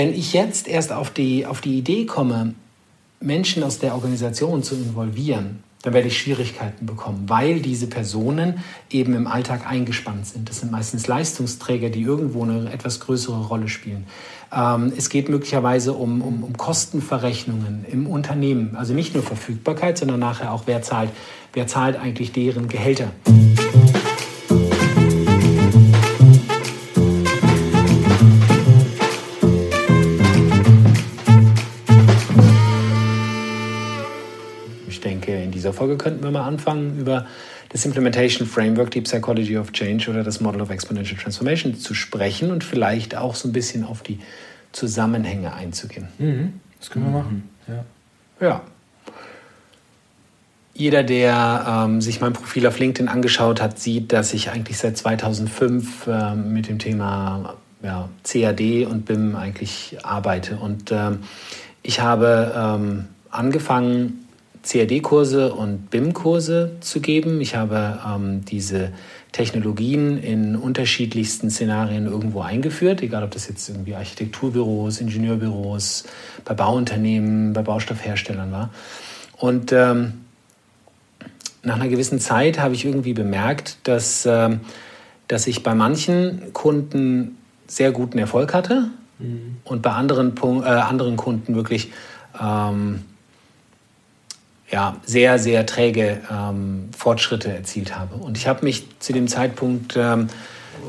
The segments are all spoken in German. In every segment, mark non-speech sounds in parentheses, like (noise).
wenn ich jetzt erst auf die, auf die Idee komme, Menschen aus der Organisation zu involvieren, dann werde ich Schwierigkeiten bekommen, weil diese Personen eben im Alltag eingespannt sind. Das sind meistens Leistungsträger, die irgendwo eine etwas größere Rolle spielen. Ähm, es geht möglicherweise um, um, um Kostenverrechnungen im Unternehmen. Also nicht nur Verfügbarkeit, sondern nachher auch, wer zahlt, wer zahlt eigentlich deren Gehälter. Dieser Folge könnten wir mal anfangen, über das Implementation Framework, die Psychology of Change oder das Model of Exponential Transformation zu sprechen und vielleicht auch so ein bisschen auf die Zusammenhänge einzugehen. Mhm, das können wir machen. Ja. ja. Jeder, der ähm, sich mein Profil auf LinkedIn angeschaut hat, sieht, dass ich eigentlich seit 2005 äh, mit dem Thema ja, CAD und BIM eigentlich arbeite. Und ähm, ich habe ähm, angefangen, CAD-Kurse und BIM-Kurse zu geben. Ich habe ähm, diese Technologien in unterschiedlichsten Szenarien irgendwo eingeführt, egal ob das jetzt irgendwie Architekturbüros, Ingenieurbüros, bei Bauunternehmen, bei Baustoffherstellern war. Und ähm, nach einer gewissen Zeit habe ich irgendwie bemerkt, dass, ähm, dass ich bei manchen Kunden sehr guten Erfolg hatte mhm. und bei anderen, äh, anderen Kunden wirklich ähm, ja, sehr, sehr träge ähm, Fortschritte erzielt habe. Und ich habe mich zu dem Zeitpunkt ähm,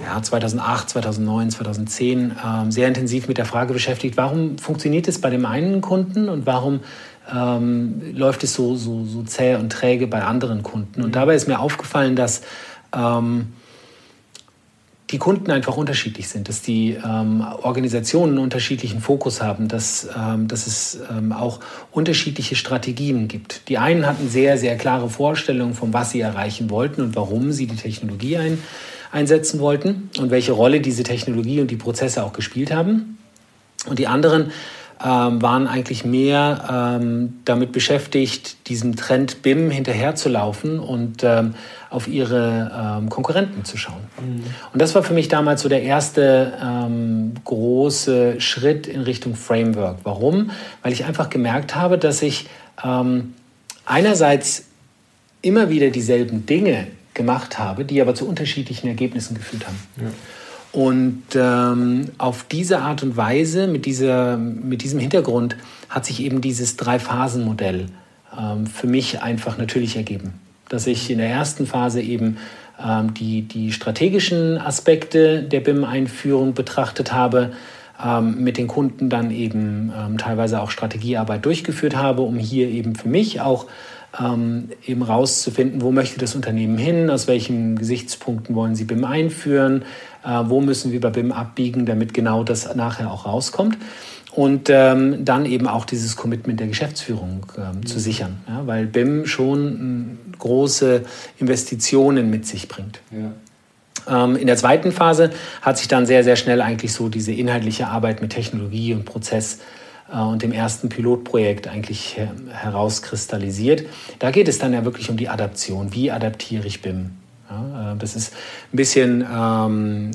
ja, 2008, 2009, 2010 ähm, sehr intensiv mit der Frage beschäftigt, warum funktioniert es bei dem einen Kunden und warum ähm, läuft es so, so, so zäh und träge bei anderen Kunden. Und mhm. dabei ist mir aufgefallen, dass ähm, die Kunden einfach unterschiedlich sind, dass die ähm, Organisationen unterschiedlichen Fokus haben, dass, ähm, dass es ähm, auch unterschiedliche Strategien gibt. Die einen hatten sehr, sehr klare Vorstellungen von was sie erreichen wollten und warum sie die Technologie ein, einsetzen wollten und welche Rolle diese Technologie und die Prozesse auch gespielt haben. Und die anderen ähm, waren eigentlich mehr ähm, damit beschäftigt, diesem Trend BIM hinterherzulaufen und ähm, auf ihre ähm, Konkurrenten zu schauen. Mhm. Und das war für mich damals so der erste ähm, große Schritt in Richtung Framework. Warum? Weil ich einfach gemerkt habe, dass ich ähm, einerseits immer wieder dieselben Dinge gemacht habe, die aber zu unterschiedlichen Ergebnissen geführt haben. Ja. Und ähm, auf diese Art und Weise, mit, dieser, mit diesem Hintergrund, hat sich eben dieses Drei-Phasen-Modell ähm, für mich einfach natürlich ergeben. Dass ich in der ersten Phase eben ähm, die, die strategischen Aspekte der BIM-Einführung betrachtet habe, ähm, mit den Kunden dann eben ähm, teilweise auch Strategiearbeit durchgeführt habe, um hier eben für mich auch ähm, eben rauszufinden, wo möchte das Unternehmen hin, aus welchen Gesichtspunkten wollen sie BIM einführen, äh, wo müssen wir bei BIM abbiegen, damit genau das nachher auch rauskommt. Und ähm, dann eben auch dieses Commitment der Geschäftsführung ähm, mhm. zu sichern, ja, weil BIM schon äh, große Investitionen mit sich bringt. Ja. Ähm, in der zweiten Phase hat sich dann sehr, sehr schnell eigentlich so diese inhaltliche Arbeit mit Technologie und Prozess äh, und dem ersten Pilotprojekt eigentlich her herauskristallisiert. Da geht es dann ja wirklich um die Adaption. Wie adaptiere ich BIM? Ja, äh, das ist ein bisschen ähm,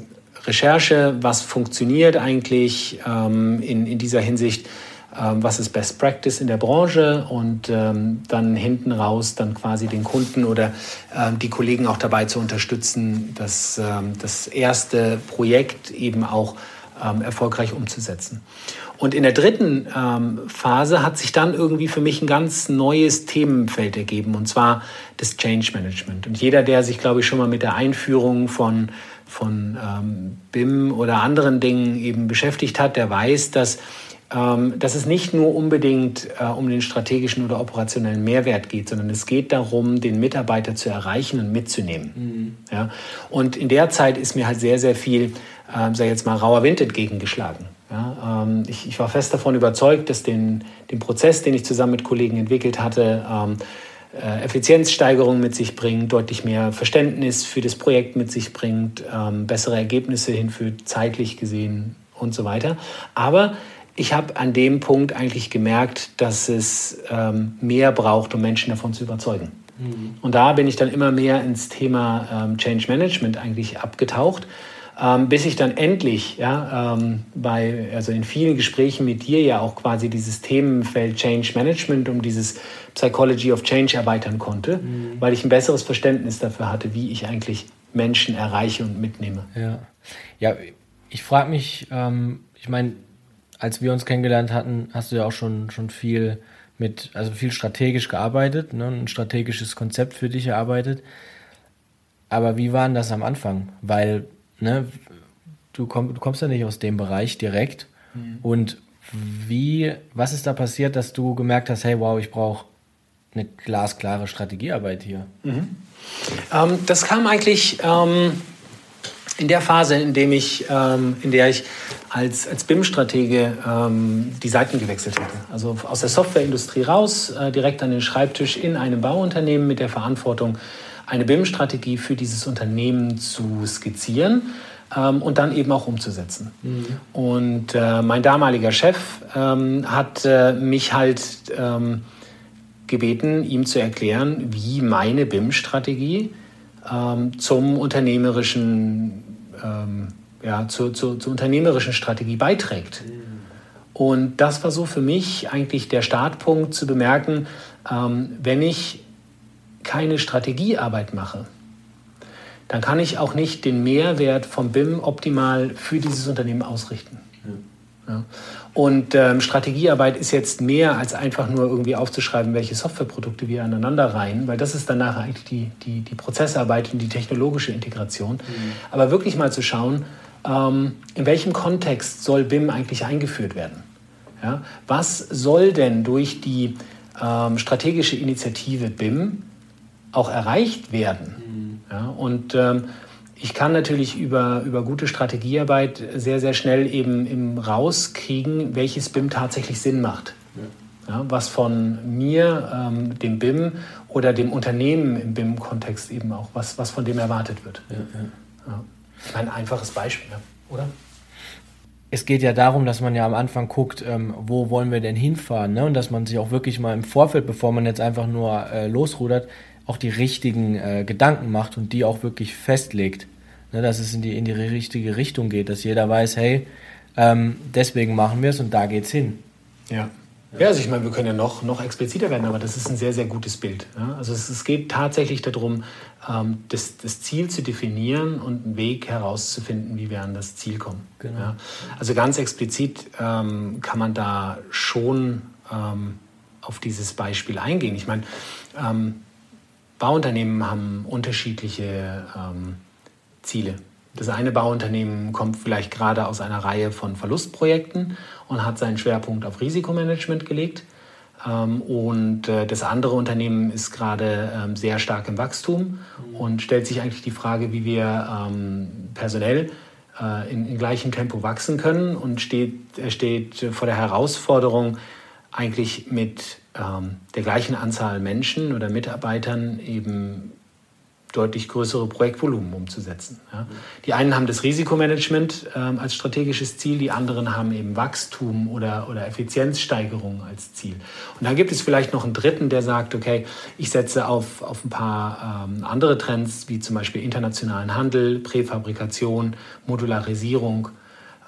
Recherche, was funktioniert eigentlich ähm, in, in dieser Hinsicht, ähm, was ist Best Practice in der Branche und ähm, dann hinten raus dann quasi den Kunden oder ähm, die Kollegen auch dabei zu unterstützen, das, ähm, das erste Projekt eben auch ähm, erfolgreich umzusetzen. Und in der dritten Phase hat sich dann irgendwie für mich ein ganz neues Themenfeld ergeben, und zwar das Change Management. Und jeder, der sich, glaube ich, schon mal mit der Einführung von, von ähm, BIM oder anderen Dingen eben beschäftigt hat, der weiß, dass, ähm, dass es nicht nur unbedingt äh, um den strategischen oder operationellen Mehrwert geht, sondern es geht darum, den Mitarbeiter zu erreichen und mitzunehmen. Mhm. Ja? Und in der Zeit ist mir halt sehr, sehr viel, äh, sag ich jetzt mal, rauer Wind entgegengeschlagen. Ja, ähm, ich, ich, war fest davon überzeugt, dass den, den Prozess, den ich zusammen mit Kollegen entwickelt hatte, ähm, äh, Effizienzsteigerung mit sich bringt, deutlich mehr Verständnis für das Projekt mit sich bringt, ähm, bessere Ergebnisse hinführt, zeitlich gesehen und so weiter. Aber ich habe an dem Punkt eigentlich gemerkt, dass es ähm, mehr braucht, um Menschen davon zu überzeugen. Mhm. Und da bin ich dann immer mehr ins Thema ähm, Change Management eigentlich abgetaucht ähm, bis ich dann endlich, ja, ähm, bei, also in vielen Gesprächen mit dir ja auch quasi dieses Themenfeld Change Management um dieses Psychology of Change erweitern konnte, mhm. weil ich ein besseres Verständnis dafür hatte, wie ich eigentlich Menschen erreiche und mitnehme. Ja, ja ich frage mich, ähm, ich meine, als wir uns kennengelernt hatten, hast du ja auch schon, schon viel mit, also viel strategisch gearbeitet, ne, ein strategisches Konzept für dich erarbeitet. Aber wie war denn das am Anfang? Weil, ne, du, komm, du kommst ja nicht aus dem Bereich direkt. Mhm. Und wie, was ist da passiert, dass du gemerkt hast, hey, wow, ich brauche eine glasklare Strategiearbeit hier? Mhm. Ähm, das kam eigentlich ähm, in der Phase, in, dem ich, ähm, in der ich als, als BIM-Stratege ähm, die Seiten gewechselt hatte. Also aus der Softwareindustrie raus, äh, direkt an den Schreibtisch in einem Bauunternehmen mit der Verantwortung, eine BIM-Strategie für dieses Unternehmen zu skizzieren ähm, und dann eben auch umzusetzen. Mhm. Und äh, mein damaliger Chef ähm, hat äh, mich halt ähm, gebeten, ihm zu erklären, wie meine BIM-Strategie ähm, zum unternehmerischen, ähm, ja, zu, zu, zur unternehmerischen Strategie beiträgt. Mhm. Und das war so für mich eigentlich der Startpunkt zu bemerken, ähm, wenn ich keine Strategiearbeit mache, dann kann ich auch nicht den Mehrwert vom BIM optimal für dieses Unternehmen ausrichten. Ja. Ja. Und ähm, Strategiearbeit ist jetzt mehr als einfach nur irgendwie aufzuschreiben, welche Softwareprodukte wir aneinander reihen, weil das ist dann nachher eigentlich die, die, die Prozessarbeit und die technologische Integration. Mhm. Aber wirklich mal zu schauen, ähm, in welchem Kontext soll BIM eigentlich eingeführt werden? Ja? Was soll denn durch die ähm, strategische Initiative BIM auch erreicht werden. Mhm. Ja, und ähm, ich kann natürlich über, über gute Strategiearbeit sehr, sehr schnell eben, eben rauskriegen, welches BIM tatsächlich Sinn macht. Ja. ja was von mir, ähm, dem BIM oder dem Unternehmen im BIM-Kontext eben auch, was, was von dem erwartet wird. Ja, Ein einfaches Beispiel, oder? es geht ja darum, dass man ja am Anfang guckt, ähm, wo wollen wir denn hinfahren, ne? Und dass man sich auch wirklich mal im Vorfeld, bevor man jetzt einfach nur äh, losrudert, auch die richtigen äh, Gedanken macht und die auch wirklich festlegt. Ne, dass es in die, in die richtige Richtung geht, dass jeder weiß, hey, ähm, deswegen machen wir es und da geht's hin. Ja. Ja, also ich meine, wir können ja noch, noch expliziter werden, aber das ist ein sehr, sehr gutes Bild. Ja? Also es, es, geht tatsächlich darum, ähm, das, das, Ziel zu definieren und einen Weg herauszufinden, wie wir an das Ziel kommen. Genau. Ja? Also ganz explizit ähm, kann man da schon ähm, auf dieses Beispiel eingehen. Ich meine, ähm, Bauunternehmen haben unterschiedliche ähm, Ziele. Das eine Bauunternehmen kommt vielleicht gerade aus einer Reihe von Verlustprojekten und hat seinen Schwerpunkt auf Risikomanagement gelegt. Ähm, und äh, das andere Unternehmen ist gerade ähm, sehr stark im Wachstum und stellt sich eigentlich die Frage, wie wir ähm, personell äh, in, gleichem Tempo wachsen können und steht, steht vor der Herausforderung, eigentlich mit ähm, der gleichen Anzahl Menschen oder Mitarbeitern eben deutlich größere Projektvolumen umzusetzen. Ja. Die einen haben das Risikomanagement ähm, als strategisches Ziel, die anderen haben eben Wachstum oder, oder Effizienzsteigerung als Ziel. Und dann gibt es vielleicht noch einen dritten, der sagt, okay, ich setze auf, auf ein paar ähm, andere Trends, wie zum Beispiel internationalen Handel, Präfabrikation, Modularisierung.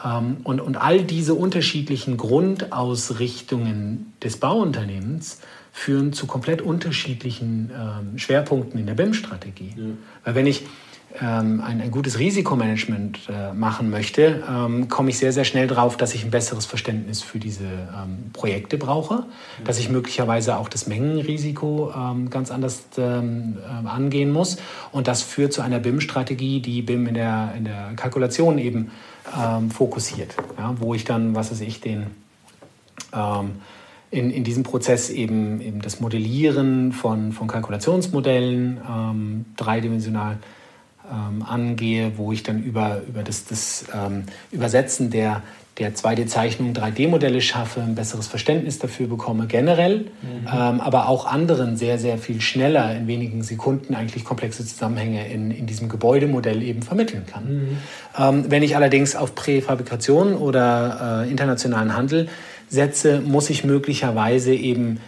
Ähm, und, und all diese unterschiedlichen Grundausrichtungen des Bauunternehmens führen zu komplett unterschiedlichen ähm, Schwerpunkten in der BIM-Strategie. Ja. Weil wenn ich ähm, ein, ein, gutes Risikomanagement äh, machen möchte, ähm, komme ich sehr, sehr schnell drauf, dass ich ein besseres Verständnis für diese Projekte brauche, ja. dass ich möglicherweise auch das Mengenrisiko ganz anders angehen muss. Und das führt zu einer BIM-Strategie, die BIM in der, in der Kalkulation eben ähm, fokussiert, ja, wo ich dann, was weiß ich, den ähm, in, in diesem Prozess eben, eben das Modellieren von, von Kalkulationsmodellen ähm, dreidimensional ähm, angehe, wo ich dann über, über das, das ähm, Übersetzen der, der 2D-Zeichnung 3D-Modelle schaffe, ein besseres Verständnis dafür bekomme, generell, mhm. ähm, aber auch anderen sehr, sehr viel schneller in wenigen Sekunden eigentlich komplexe Zusammenhänge in, in diesem Gebäudemodell eben vermitteln kann. Mhm. Ähm, wenn ich allerdings auf Präfabrikation oder äh, internationalen Handel setze, muss ich möglicherweise eben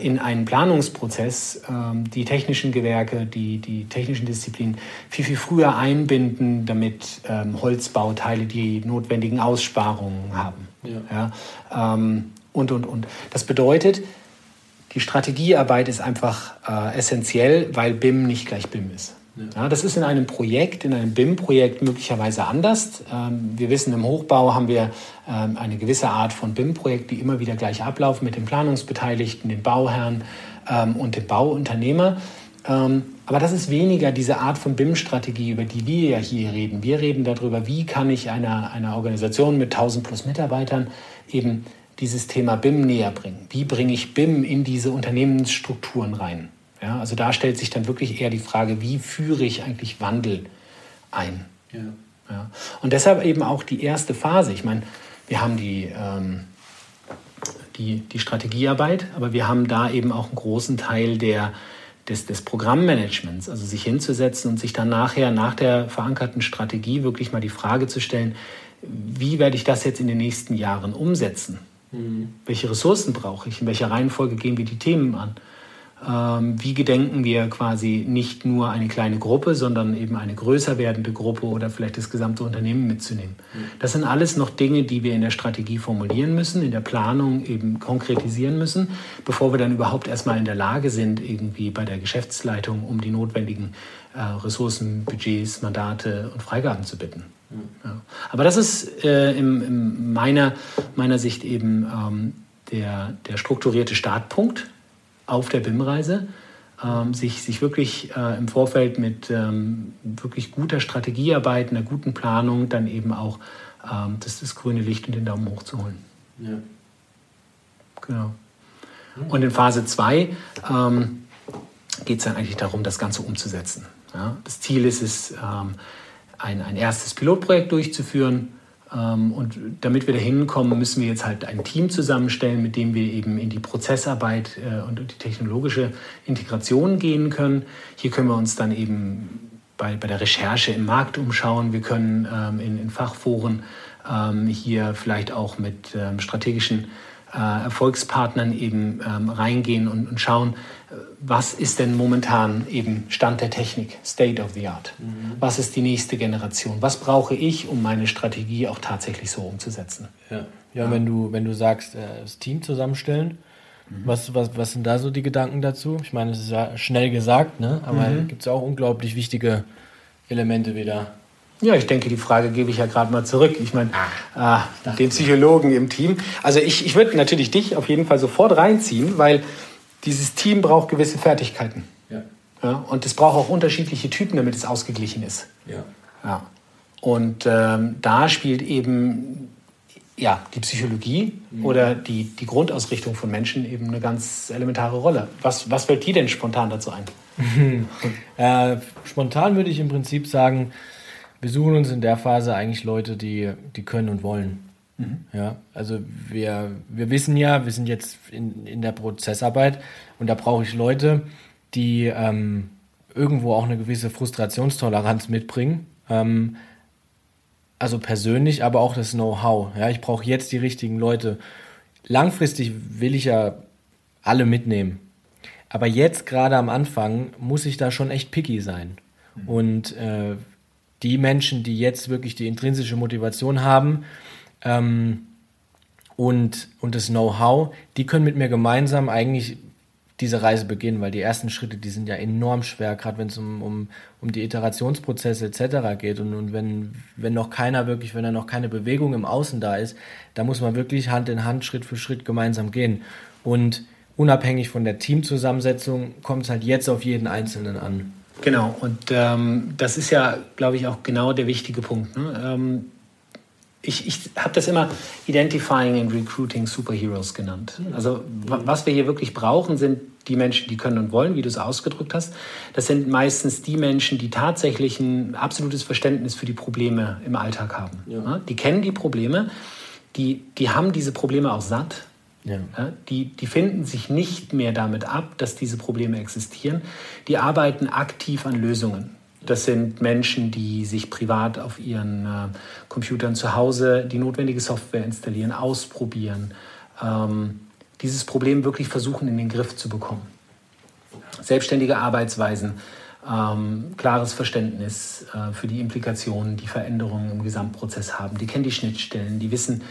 in einen Planungsprozess ähm, die technischen Gewerke, die, die technischen Disziplinen viel, viel früher einbinden, damit ähm, Holzbauteile die notwendigen Aussparungen haben. Ja. ja ähm, und, und, und. Das bedeutet, die Strategiearbeit ist einfach äh, essentiell, weil BIM nicht gleich BIM ist. Ja, das ist in einem Projekt, in einem BIM-Projekt möglicherweise anders. Ähm, wir wissen, im Hochbau haben wir ähm, eine gewisse Art von BIM-Projekt, die immer wieder gleich ablaufen mit den Planungsbeteiligten, den Bauherren ähm, und dem Bauunternehmer. Aber das ist weniger diese Art von BIM-Strategie, über die wir ja hier reden. Wir reden darüber, wie kann ich einer, einer Organisation mit 1000 plus Mitarbeitern eben dieses Thema BIM näher bringen. Wie bringe ich BIM in diese Unternehmensstrukturen rein? Ja, also da stellt sich dann wirklich eher die Frage, wie führe ich eigentlich Wandel ein? Ja. Ja. Und deshalb eben auch die erste Phase. Ich meine, wir haben die, ähm, die, die Strategiearbeit, aber wir haben da eben auch einen großen Teil der, des, des Programmmanagements, also sich hinzusetzen und sich dann nachher nach der verankerten Strategie wirklich mal die Frage zu stellen, wie werde ich das jetzt in den nächsten Jahren umsetzen? Mhm. Welche Ressourcen brauche ich? In welcher Reihenfolge gehen wir die Themen an? Ähm, wie gedenken wir quasi nicht nur eine kleine Gruppe, sondern eben eine größer werdende Gruppe oder vielleicht das gesamte Unternehmen mitzunehmen. Das sind alles noch Dinge, die wir in der Strategie formulieren müssen, in der Planung eben konkretisieren müssen, bevor wir dann überhaupt erstmal in der Lage sind, irgendwie bei der Geschäftsleitung um die notwendigen äh, Ressourcen, Budgets, Mandate und Freigaben zu bitten. Ja. Aber das ist äh, in, in meiner, meiner Sicht eben ähm, der, der strukturierte Startpunkt auf der BIM-Reise, ähm, sich, sich wirklich äh, im Vorfeld mit ähm, wirklich guter Strategiearbeit, einer guten Planung dann eben auch ähm, das, das grüne Licht und den Daumen hoch zu holen. Ja. Genau. Und in Phase 2 ähm, geht es dann eigentlich darum, das Ganze umzusetzen. Ja? Das Ziel ist es, ähm, ein, ein erstes Pilotprojekt durchzuführen, und damit wir da hinkommen, müssen wir jetzt halt ein Team zusammenstellen, mit dem wir eben in die Prozessarbeit äh, und die technologische Integration gehen können. Hier können wir uns dann eben bei, bei der Recherche im Markt umschauen. Wir können ähm, in, in Fachforen ähm, hier vielleicht auch mit strategischen Erfolgspartnern eben reingehen und, und schauen, was ist denn momentan eben Stand der Technik, State of the Art? Mhm. Was ist die nächste Generation? Was brauche ich, um meine Strategie auch tatsächlich so umzusetzen? Ja, ja, ja. wenn du wenn du sagst, äh, das Team zusammenstellen, mhm. was, was, was sind da so die Gedanken dazu? Ich meine, es ist ja schnell gesagt, ne? aber mhm. gibt es auch unglaublich wichtige Elemente wieder. Ja, ich denke, die Frage gebe ich ja gerade mal zurück. Ich meine, ah, äh, den Psychologen im Team. Also ich, ich würde natürlich dich auf jeden Fall sofort reinziehen, weil dieses Team braucht gewisse Fertigkeiten. Ja. ja und es braucht auch unterschiedliche Typen, damit es ausgeglichen ist. Ja. ja. Und ähm, da spielt eben ja, die Psychologie mhm. oder die, die Grundausrichtung von Menschen eben eine ganz elementare Rolle. Was, was fällt dir denn spontan dazu ein? (laughs) äh, spontan würde ich im Prinzip sagen, wir suchen uns in der Phase eigentlich Leute, die, die können und wollen. Mhm. Ja, also wir, wir wissen ja, wir sind jetzt in, in der Prozessarbeit und da brauche ich Leute, die ähm, irgendwo auch eine gewisse Frustrationstoleranz mitbringen. Ähm, also persönlich, aber auch das Know-how. Ja, ich brauche jetzt die richtigen Leute. Langfristig will ich ja alle mitnehmen. Aber jetzt gerade am Anfang muss ich da schon echt picky sein. Mhm. Und äh, die Menschen, die jetzt wirklich die intrinsische Motivation haben, ähm, und, und das Know-how, die können mit mir gemeinsam eigentlich diese Reise beginnen, weil die ersten Schritte, die sind ja enorm schwer, gerade wenn es um, um, um die Iterationsprozesse etc. geht und, und wenn, wenn noch keiner wirklich, wenn da noch keine Bewegung im Außen da ist, da muss man wirklich Hand in Hand, Schritt für Schritt gemeinsam gehen. Und unabhängig von der Teamzusammensetzung kommt es halt jetzt auf jeden Einzelnen an. Genau, und ähm, das ist ja, glaube ich, auch genau der wichtige Punkt. Ne? Ähm, ich, ich habe das immer Identifying and Recruiting Superheroes genannt. Also was wir hier wirklich brauchen, sind die Menschen, die können und wollen, wie du es ausgedrückt hast. Das sind meistens die Menschen, die tatsächlich ein absolutes Verständnis für die Probleme im Alltag haben. Ja. Die kennen die Probleme, die, die haben diese Probleme auch satt. Ja. die, die finden sich nicht mehr damit ab, dass diese Probleme existieren. Die arbeiten aktiv an Lösungen. Das sind Menschen, die sich privat auf ihren äh, Computern zu Hause die notwendige Software installieren, ausprobieren, ähm, dieses Problem wirklich versuchen in den Griff zu bekommen. Selbstständige Arbeitsweisen, ähm, klares Verständnis äh, für die Implikationen, die Veränderungen im Gesamtprozess haben. Die kennen die Schnittstellen, die wissen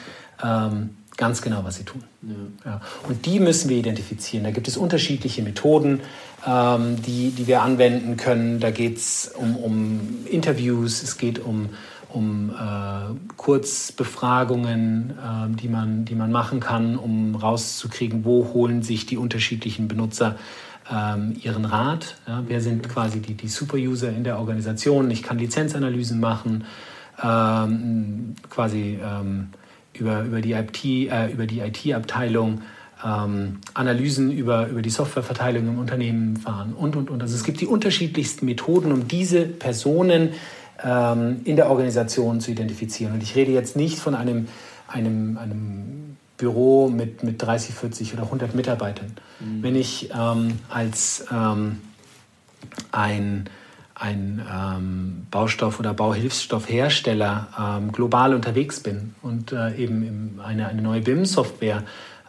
ähm, ganz genau, was sie tun. Ja. Ja. Und die müssen wir identifizieren. Da gibt es unterschiedliche Methoden, ähm, die, die wir anwenden können. Da geht es um, um Interviews, es geht um um äh, Kurzbefragungen, äh, die, man, die man machen kann, um rauszukriegen, wo holen sich die unterschiedlichen Benutzer ähm, ihren Rat. Ja? Wer sind quasi die, die Superuser in der Organisation? Ich kann Lizenzanalysen machen, ähm, quasi ähm, über, über die IT-Abteilung. Äh, ähm, Analysen über, über die Softwareverteilung im Unternehmen fahren und, und, und. Also es gibt die unterschiedlichsten Methoden, um diese Personen ähm, in der Organisation zu identifizieren. Und ich rede jetzt nicht von einem, einem, einem Büro mit, mit 30, 40 oder 100 Mitarbeitern. Mhm. Wenn ich ähm, als ähm, ein, ein ähm, Baustoff- oder Bauhilfsstoffhersteller ähm, global unterwegs bin und äh, eben eine, eine neue BIM-Software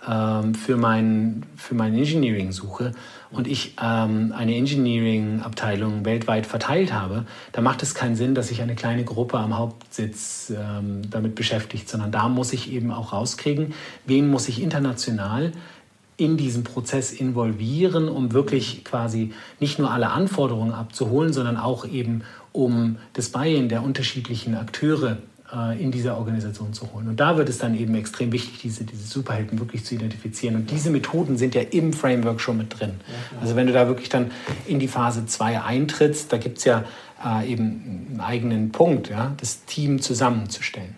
ähm, für, mein, für mein Engineering suche und ich ähm, eine Engineering-Abteilung weltweit verteilt habe, da macht es keinen Sinn, dass sich eine kleine Gruppe am Hauptsitz ähm, damit beschäftigt, sondern da muss ich eben auch rauskriegen, wen muss ich international in diesen Prozess involvieren, um wirklich quasi nicht nur alle Anforderungen abzuholen, sondern auch eben um das Buy-in der unterschiedlichen Akteure äh, in dieser Organisation zu holen. Und da wird es dann eben extrem wichtig, diese, diese Superhelden wirklich zu identifizieren. Und diese Methoden sind ja im Framework schon mit drin. Also wenn du da wirklich dann in die Phase 2 eintrittst, da gibt es ja äh, eben einen eigenen Punkt, ja, das Team zusammenzustellen.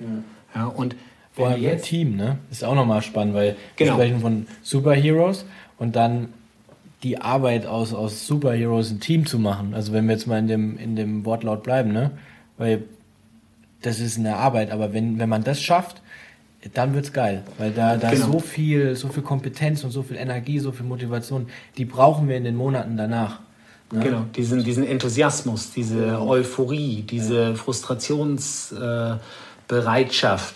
Ja. ja und vor allem jetzt Team, ne? Ist auch nochmal spannend, weil genau. wir sprechen von Superheroes und dann die Arbeit aus, aus Superheroes ein Team zu machen. Also wenn wir jetzt mal in dem, in dem Wortlaut bleiben, ne? Weil das ist eine Arbeit, aber wenn, wenn man das schafft, dann wird es geil, weil da, da genau. so viel, so viel Kompetenz und so viel Energie, so viel Motivation, die brauchen wir in den Monaten danach. Ne? Genau, diesen, diesen Enthusiasmus, diese Euphorie, diese ja. Frustrationsbereitschaft,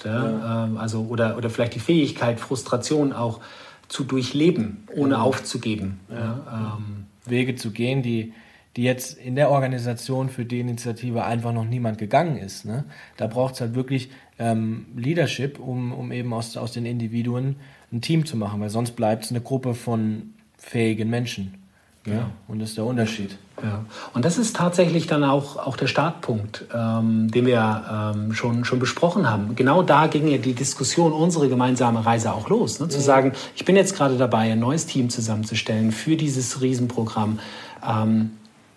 äh, ja? Ähm, also oder, oder vielleicht die Fähigkeit, Frustration auch zu durchleben, ohne genau. aufzugeben. Ähm, Wege zu gehen, die, die jetzt in der Organisation für die Initiative einfach noch niemand gegangen ist. Ne? Da braucht es halt wirklich ähm, Leadership, um, um eben aus, aus den Individuen ein Team zu machen, weil sonst bleibt es eine Gruppe von fähigen Menschen. Ja. ja. Und das ist der Unterschied. Ja. Und das ist tatsächlich dann auch, auch der Startpunkt, ähm, den wir ähm, schon, schon besprochen haben. Genau da ging ja die Diskussion, unsere gemeinsame Reise auch los. Ne? Zu ja. sagen, ich bin jetzt gerade dabei, ein neues Team zusammenzustellen für dieses Riesenprogramm. Ähm,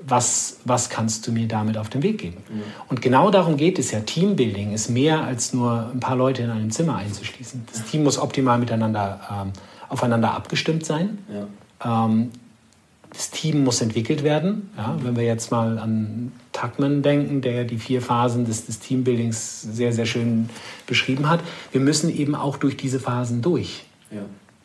was, was kannst du mir damit auf den Weg geben? Mhm. Und genau darum geht es ja. Teambuilding ist mehr als nur ein paar Leute in einem Zimmer einzuschließen. Das Team muss optimal miteinander ähm, aufeinander abgestimmt sein. Ja. Ähm, das Team muss entwickelt werden. Ja, wenn wir jetzt mal an Tuckman denken, der die vier Phasen des, des Teambuildings sehr, sehr schön beschrieben hat. Wir müssen eben auch durch diese Phasen durch. Ja.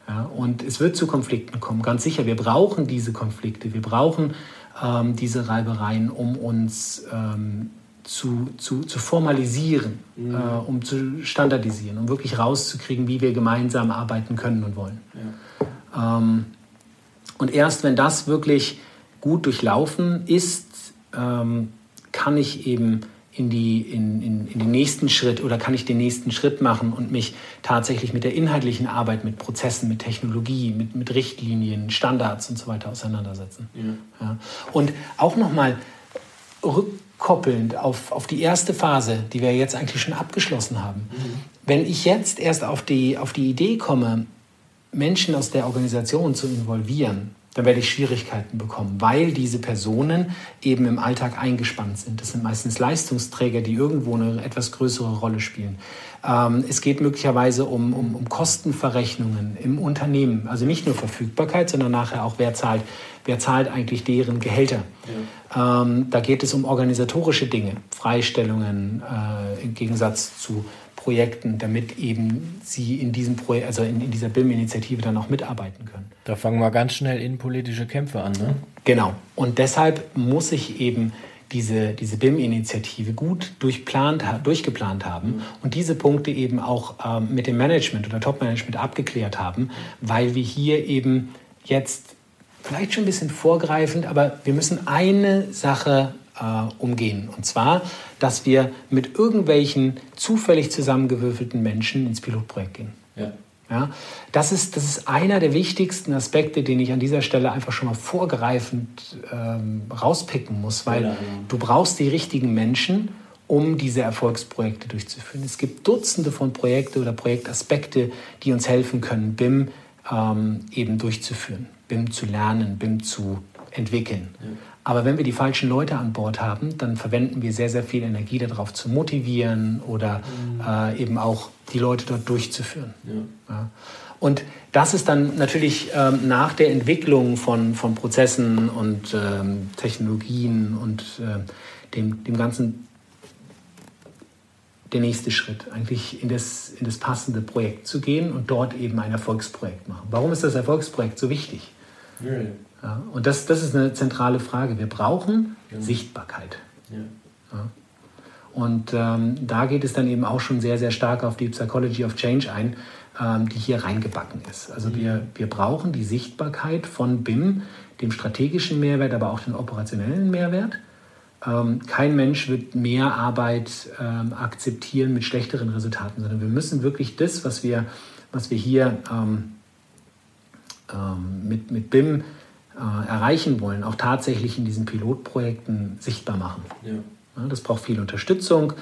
Ja, und es wird zu Konflikten kommen, ganz sicher. Wir brauchen diese Konflikte. Wir brauchen ähm, diese Reibereien, um uns ähm, zu, zu, zu formalisieren, mhm. äh, um zu standardisieren, um wirklich rauszukriegen, wie wir gemeinsam arbeiten können und wollen. Ja. Ähm, und erst wenn das wirklich gut durchlaufen ist, ähm, kann ich eben in, die, in, in, in den nächsten Schritt oder kann ich den nächsten Schritt machen und mich tatsächlich mit der inhaltlichen Arbeit, mit Prozessen, mit Technologie, mit, mit Richtlinien, Standards und so weiter auseinandersetzen. Ja. Ja. Und auch nochmal rückkoppelnd auf, auf die erste Phase, die wir jetzt eigentlich schon abgeschlossen haben. Mhm. Wenn ich jetzt erst auf die, auf die Idee komme, Menschen aus der Organisation zu involvieren, dann werde ich Schwierigkeiten bekommen, weil diese Personen eben im Alltag eingespannt sind. Das sind meistens Leistungsträger, die irgendwo eine etwas größere Rolle spielen. Ähm, es geht möglicherweise um, um, um, Kostenverrechnungen im Unternehmen, also nicht nur Verfügbarkeit, sondern nachher auch, wer zahlt, wer zahlt eigentlich deren Gehälter. Ja. Ähm, da geht es um organisatorische Dinge, Freistellungen äh, im Gegensatz zu Projekten, damit eben sie in diesem Projekt, also in, in dieser BIM-Initiative dann auch mitarbeiten können. Da fangen wir ganz schnell innenpolitische Kämpfe an, ne? Genau. Und deshalb muss ich eben diese, diese BIM-Initiative gut durchplant, durchgeplant haben und diese Punkte eben auch ähm, mit dem Management oder Top-Management abgeklärt haben, weil wir hier eben jetzt vielleicht schon ein bisschen vorgreifend, aber wir müssen eine Sache umgehen. Und zwar, dass wir mit irgendwelchen zufällig zusammengewürfelten Menschen ins Pilotprojekt gehen. Ja. Ja, das, ist, das ist einer der wichtigsten Aspekte, den ich an dieser Stelle einfach schon mal vorgreifend ähm, rauspicken muss, weil ja, ja. du brauchst die richtigen Menschen, um diese Erfolgsprojekte durchzuführen. Es gibt Dutzende von Projekten oder Projektaspekte, die uns helfen können, BIM ähm, eben durchzuführen, BIM zu lernen, BIM zu entwickeln. Ja. Aber wenn wir die falschen Leute an Bord haben, dann verwenden wir sehr, sehr viel Energie darauf zu motivieren oder mhm. äh, eben auch die Leute dort durchzuführen. Ja. Ja. Und das ist dann natürlich ähm, nach der Entwicklung von, von Prozessen und ähm, Technologien und äh, dem, dem Ganzen der nächste Schritt, eigentlich in das, in das passende Projekt zu gehen und dort eben ein Erfolgsprojekt machen. Warum ist das Erfolgsprojekt so wichtig? Ja. Ja, und das, das ist eine zentrale Frage. Wir brauchen ja. Sichtbarkeit. Ja. Und ähm, da geht es dann eben auch schon sehr, sehr stark auf die Psychology of Change ein, ähm, die hier reingebacken ist. Also wir, wir brauchen die Sichtbarkeit von BIM, dem strategischen Mehrwert, aber auch den operationellen Mehrwert. Ähm, kein Mensch wird mehr Arbeit ähm, akzeptieren mit schlechteren Resultaten, sondern wir müssen wirklich das, was wir, was wir hier ähm, ähm, mit, mit BIM äh, erreichen wollen, auch tatsächlich in diesen Pilotprojekten sichtbar machen. Ja. Ja, das braucht viel Unterstützung.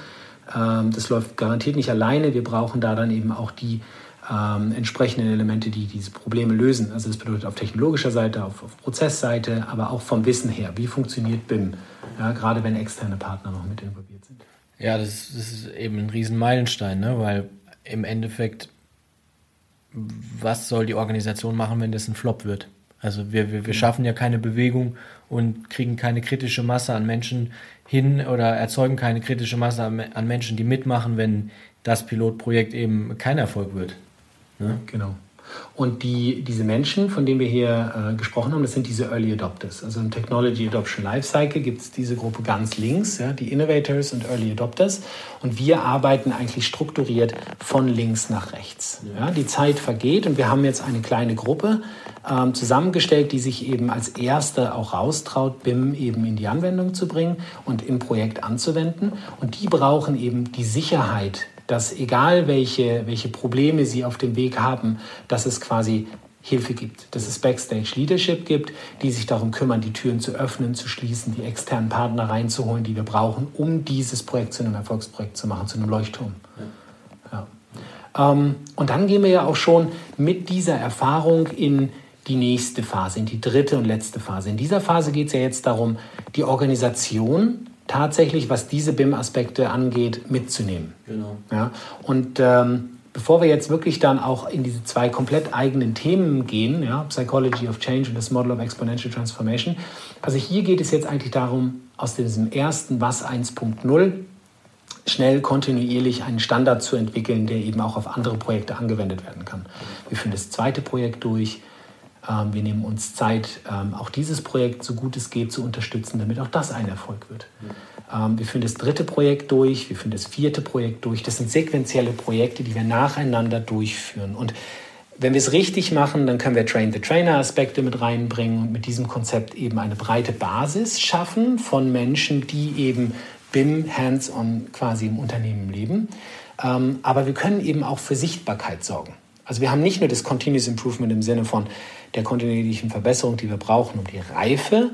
Ähm, das läuft garantiert nicht alleine. Wir brauchen da dann eben auch die ähm, entsprechenden Elemente, die diese Probleme lösen. Also das bedeutet auf technologischer Seite, auf, auf Prozessseite, aber auch vom Wissen her. Wie funktioniert BIM? Ja, gerade wenn externe Partner noch mit involviert sind. Ja, das, das ist eben ein Riesenmeilenstein, ne? weil im Endeffekt, was soll die Organisation machen, wenn das ein Flop wird? Also wir, wir, wir schaffen ja keine Bewegung und kriegen keine kritische Masse an Menschen hin oder erzeugen keine kritische Masse an Menschen, die mitmachen, wenn das Pilotprojekt eben kein Erfolg wird. Ne? Genau. Und die, diese Menschen, von denen wir hier äh, gesprochen haben, das sind diese Early Adopters. Also im Technology Adoption Lifecycle gibt es diese Gruppe ganz links, ja, die Innovators und Early Adopters. Und wir arbeiten eigentlich strukturiert von links nach rechts. Ja, die Zeit vergeht und wir haben jetzt eine kleine Gruppe ähm, zusammengestellt, die sich eben als erste auch raustraut, BIM eben in die Anwendung zu bringen und im Projekt anzuwenden. Und die brauchen eben die Sicherheit dass egal welche, welche Probleme sie auf dem Weg haben, dass es quasi Hilfe gibt, dass es Backstage Leadership gibt, die sich darum kümmern, die Türen zu öffnen, zu schließen, die externen Partner reinzuholen, die wir brauchen, um dieses Projekt zu einem Erfolgsprojekt zu machen, zu einem Leuchtturm. Ja. Ähm, und dann gehen wir ja auch schon mit dieser Erfahrung in die nächste Phase, in die dritte und letzte Phase. In dieser Phase geht es ja jetzt darum, die Organisation tatsächlich, was diese BIM-Aspekte angeht, mitzunehmen. Genau. Ja? Und ähm, bevor wir jetzt wirklich dann auch in diese zwei komplett eigenen Themen gehen, ja, Psychology of Change und das Model of Exponential Transformation, also hier geht es jetzt eigentlich darum, aus diesem ersten Was 1.0 schnell kontinuierlich einen Standard zu entwickeln, der eben auch auf andere Projekte angewendet werden kann. Wir führen das zweite Projekt durch. Ähm, wir nehmen uns Zeit, ähm, auch dieses Projekt so gut es geht zu unterstützen, damit auch das ein Erfolg wird. Ähm, wir führen das dritte Projekt durch, wir führen das vierte Projekt durch. Das sind sequentielle Projekte, die wir nacheinander durchführen. Und wenn wir es richtig machen, dann können wir Train-the-Trainer-Aspekte mit reinbringen und mit diesem Konzept eben eine breite Basis schaffen von Menschen, die eben BIM hands-on quasi im Unternehmen leben. aber wir können eben auch für Sichtbarkeit sorgen. Also wir haben nicht nur das Continuous Improvement im Sinne von der kontinuierlichen Verbesserung, die wir brauchen, um die Reife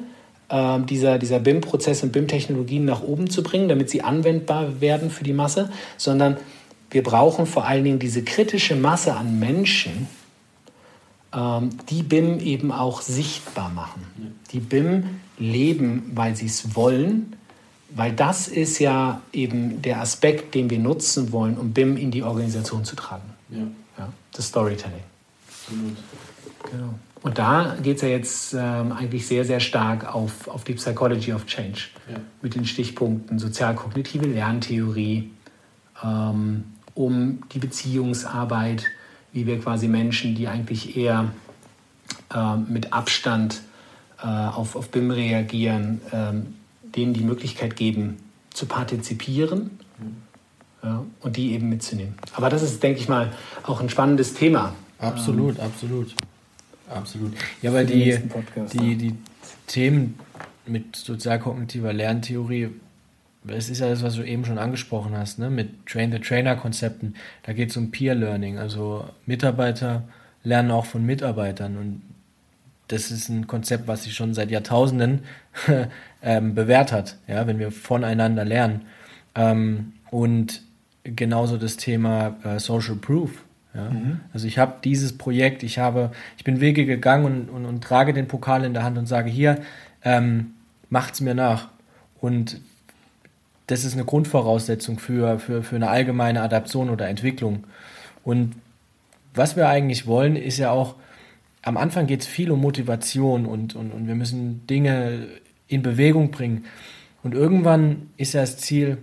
äh, dieser, dieser BIM-Prozesse und BIM-Technologien nach oben zu bringen, damit sie anwendbar werden für die Masse, sondern wir brauchen vor allen Dingen diese kritische Masse an Menschen, ähm, die BIM eben auch sichtbar machen. Die BIM leben, weil sie es wollen, weil das ist ja eben der Aspekt, den wir nutzen wollen, um BIM in die Organisation zu tragen. Ja. Das Storytelling. Absolut. Genau. Und da geht es ja jetzt ähm, eigentlich sehr, sehr stark auf, auf die Psychology of Change ja. mit den Stichpunkten sozialkognitive Lerntheorie, ähm, um die Beziehungsarbeit, wie wir quasi Menschen, die eigentlich eher äh, mit Abstand äh, auf, auf BIM reagieren, ähm, denen die Möglichkeit geben, zu partizipieren ja, und die eben mitzunehmen. Aber das ist, denke ich mal, auch ein spannendes Thema. Absolut, ähm, absolut. Absolut. Ja, weil die, Podcast, die, die Themen mit sozialkognitiver Lerntheorie, es ist ja das, was du eben schon angesprochen hast, ne? mit Train-the-Trainer-Konzepten. Da geht es um Peer-Learning, also Mitarbeiter lernen auch von Mitarbeitern und das ist ein Konzept, was sich schon seit Jahrtausenden (laughs) ähm, bewährt hat, ja, wenn wir voneinander lernen. Ähm, und genauso das Thema äh, Social Proof. Ja? Mhm. Also ich habe dieses Projekt, ich habe, ich bin Wege gegangen und, und, und trage den Pokal in der Hand und sage hier, ähm, macht's mir nach. Und das ist eine Grundvoraussetzung für, für, für eine allgemeine Adaption oder Entwicklung. Und was wir eigentlich wollen, ist ja auch, am Anfang geht es viel um Motivation und, und, und wir müssen Dinge in Bewegung bringen. Und irgendwann ist ja das Ziel,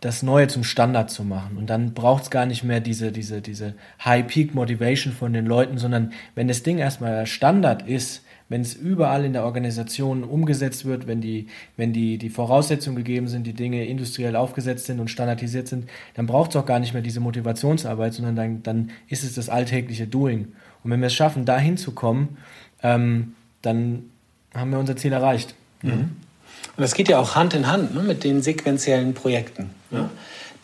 das Neue zum Standard zu machen. Und dann braucht es gar nicht mehr diese, diese, diese High-Peak-Motivation von den Leuten, sondern wenn das Ding erstmal Standard ist, wenn es überall in der Organisation umgesetzt wird, wenn die, wenn die, die Voraussetzungen gegeben sind, die Dinge industriell aufgesetzt sind und standardisiert sind, dann braucht es auch gar nicht mehr diese Motivationsarbeit, sondern dann, dann ist es das alltägliche Doing. Und wenn wir es schaffen, da hinzukommen, ähm, dann haben wir unser Ziel erreicht. Mhm. Und das geht ja auch Hand in Hand ne, mit den sequenziellen Projekten. Ja?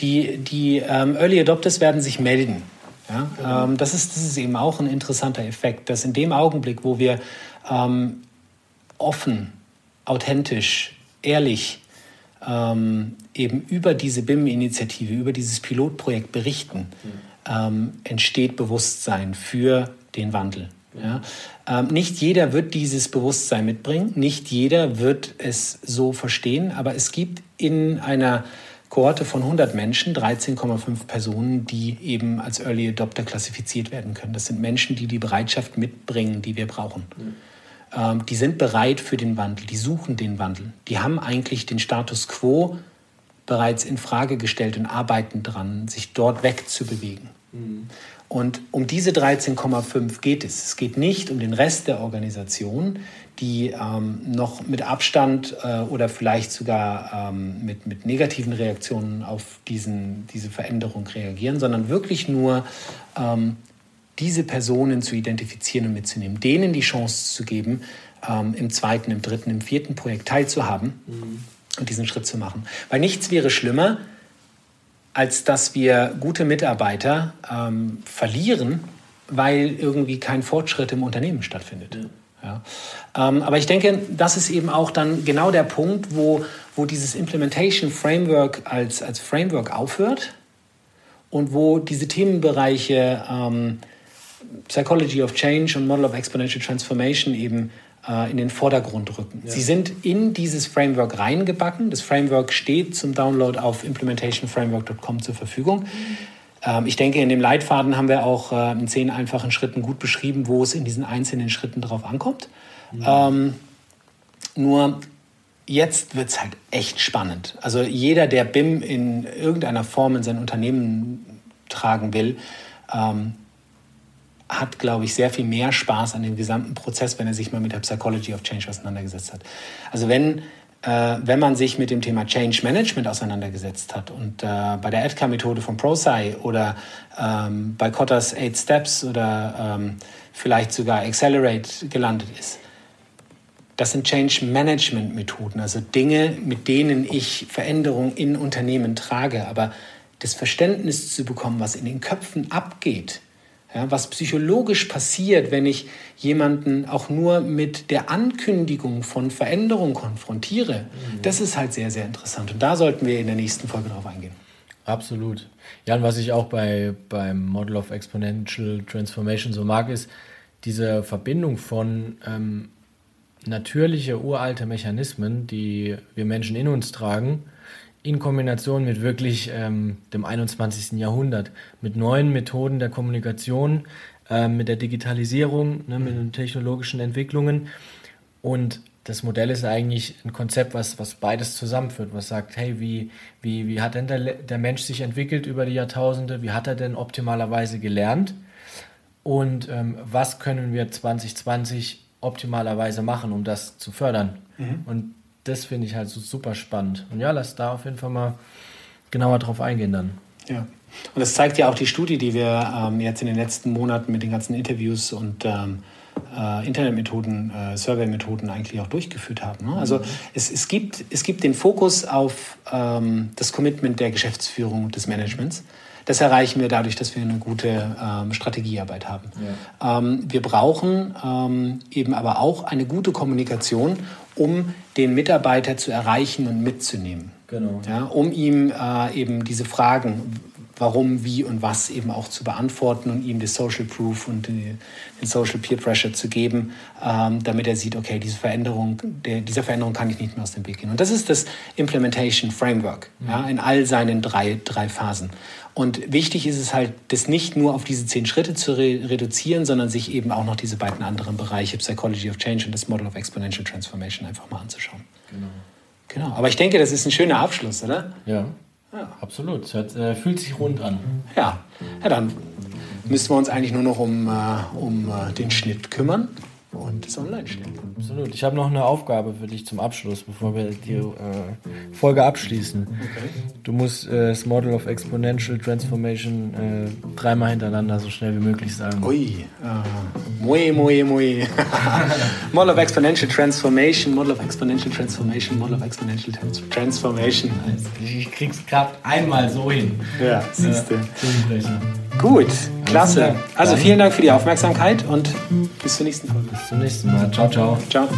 Die, die ähm, Early Adopters werden sich melden. Ja? Genau. Ähm, das, ist, das ist eben auch ein interessanter Effekt, dass in dem Augenblick, wo wir ähm, offen, authentisch, ehrlich ähm, eben über diese BIM-Initiative, über dieses Pilotprojekt berichten, mhm. entsteht Bewusstsein für den Wandel. Ja? Ähm, nicht jeder wird dieses Bewusstsein mitbringen, nicht jeder wird es so verstehen, aber es gibt in einer Kohorte von 100 Menschen 13,5 Personen, die eben als Early Adopter klassifiziert werden können. Das sind Menschen, die die Bereitschaft mitbringen, die wir brauchen. Mhm. Ähm, die sind bereit für den Wandel, die suchen den Wandel. Die haben eigentlich den Status quo bereits in Frage gestellt und arbeiten dran, sich dort wegzubewegen. Mhm. Und um diese 13,5 geht es. Es geht nicht um den Rest der Organisation, die ähm, noch mit Abstand äh, oder vielleicht sogar ähm, mit, mit negativen Reaktionen auf diesen, diese Veränderung reagieren, sondern wirklich nur ähm, diese Personen zu identifizieren und mitzunehmen, denen die Chance zu geben, ähm, im zweiten, im dritten, im vierten Projekt teilzuhaben mhm. und diesen Schritt zu machen. Weil nichts wäre schlimmer, als dass wir gute Mitarbeiter ähm, verlieren, weil irgendwie kein Fortschritt im Unternehmen stattfindet. Ja. Ähm, aber ich denke, das ist eben auch dann genau der Punkt, wo, wo dieses Implementation Framework als, als Framework aufhört und wo diese Themenbereiche ähm, Psychology of Change und Model of Exponential Transformation eben äh, in den Vordergrund rücken. Ja. Sie sind in dieses Framework reingebacken. Das Framework steht zum Download auf implementationframework.com zur Verfügung. Ähm, ich denke, in dem Leitfaden haben wir auch äh, in zehn einfachen Schritten gut beschrieben, wo es in diesen einzelnen Schritten drauf ankommt. Mhm. Ähm, nur jetzt wird es halt echt spannend. Also jeder, der BIM in irgendeiner Form in sein Unternehmen tragen will, ähm, hat, glaube ich, sehr viel mehr Spaß an dem gesamten Prozess, wenn er sich mal mit der Psychology of Change auseinandergesetzt hat. Also wenn, äh, wenn man sich mit dem Thema Change Management auseinandergesetzt hat und äh, bei der EDCA-Methode von ProSci oder ähm, bei Kottas Eight Steps oder ähm, vielleicht sogar Accelerate gelandet ist, das sind Change Management Methoden, also Dinge, mit denen ich Veränderungen in Unternehmen trage. Aber das Verständnis zu bekommen, was in den Köpfen abgeht, ja, was psychologisch passiert, wenn ich jemanden auch nur mit der Ankündigung von Veränderung konfrontiere, mhm. das ist halt sehr, sehr interessant. Und da sollten wir in der nächsten Folge drauf eingehen. Absolut. Ja, und was ich auch bei, beim Model of Exponential Transformation so mag, ist diese Verbindung von ähm, natürliche, uralte Mechanismen, die wir Menschen in uns tragen, in Kombination mit wirklich ähm, dem 21. Jahrhundert, mit neuen Methoden der Kommunikation, äh, mit der Digitalisierung, ne, mit den technologischen Entwicklungen. Und das Modell ist eigentlich ein Konzept, was, was beides zusammenführt, was sagt, hey, wie, wie, wie hat denn der, der Mensch sich entwickelt über die Jahrtausende, wie hat er denn optimalerweise gelernt und ähm, was können wir 2020 optimalerweise machen, um das zu fördern. Mhm. Und das finde ich halt so super spannend. Und ja, lass da auf jeden Fall mal genauer drauf eingehen dann. Ja. Und das zeigt ja auch die Studie, die wir ähm, jetzt in den letzten Monaten mit den ganzen Interviews und ähm, äh, Internetmethoden, äh, Survey-Methoden eigentlich auch durchgeführt haben. Ne? Also mhm. es, es, gibt, es gibt den Fokus auf ähm, das Commitment der Geschäftsführung und des Managements. Das erreichen wir dadurch, dass wir eine gute ähm, Strategiearbeit haben. Ja. Ähm, wir brauchen ähm, eben aber auch eine gute Kommunikation, um den Mitarbeiter zu erreichen und mitzunehmen. Genau. Ja, um ihm äh, eben diese Fragen, warum, wie und was eben auch zu beantworten und ihm das Social Proof und den Social Peer Pressure zu geben, ähm, damit er sieht, okay, diese Veränderung, der, dieser Veränderung kann ich nicht mehr aus dem Weg gehen. Und das ist das Implementation Framework mhm. ja, in all seinen drei, drei Phasen. Und wichtig ist es halt, das nicht nur auf diese zehn Schritte zu re reduzieren, sondern sich eben auch noch diese beiden anderen Bereiche, Psychology of Change und das Model of Exponential Transformation, einfach mal anzuschauen. Genau. Genau. Aber ich denke, das ist ein schöner Abschluss, oder? Ja. Ja. Absolut. Es äh, fühlt sich rund an. Ja. Ja, dann müssen wir uns eigentlich nur noch um, äh, um äh, den Schnitt kümmern und das online stellen. Absolut. Ich habe noch eine Aufgabe für dich zum Abschluss, bevor wir die äh, Folge abschließen. Okay. Du musst äh, das Model of Exponential Transformation äh, dreimal hintereinander so schnell wie möglich sagen. Ui, uh, muy, muy, muy. Model of Exponential Transformation, Model of Exponential Transformation, Model of Exponential Transformation. Ich krieg's gerade einmal so hin. Ja, siehst du. Gut, klasse. Also vielen Dank für die Aufmerksamkeit und bis zur nächsten Folge. Bis zum nächsten Mal. Ciao, ciao. Ciao.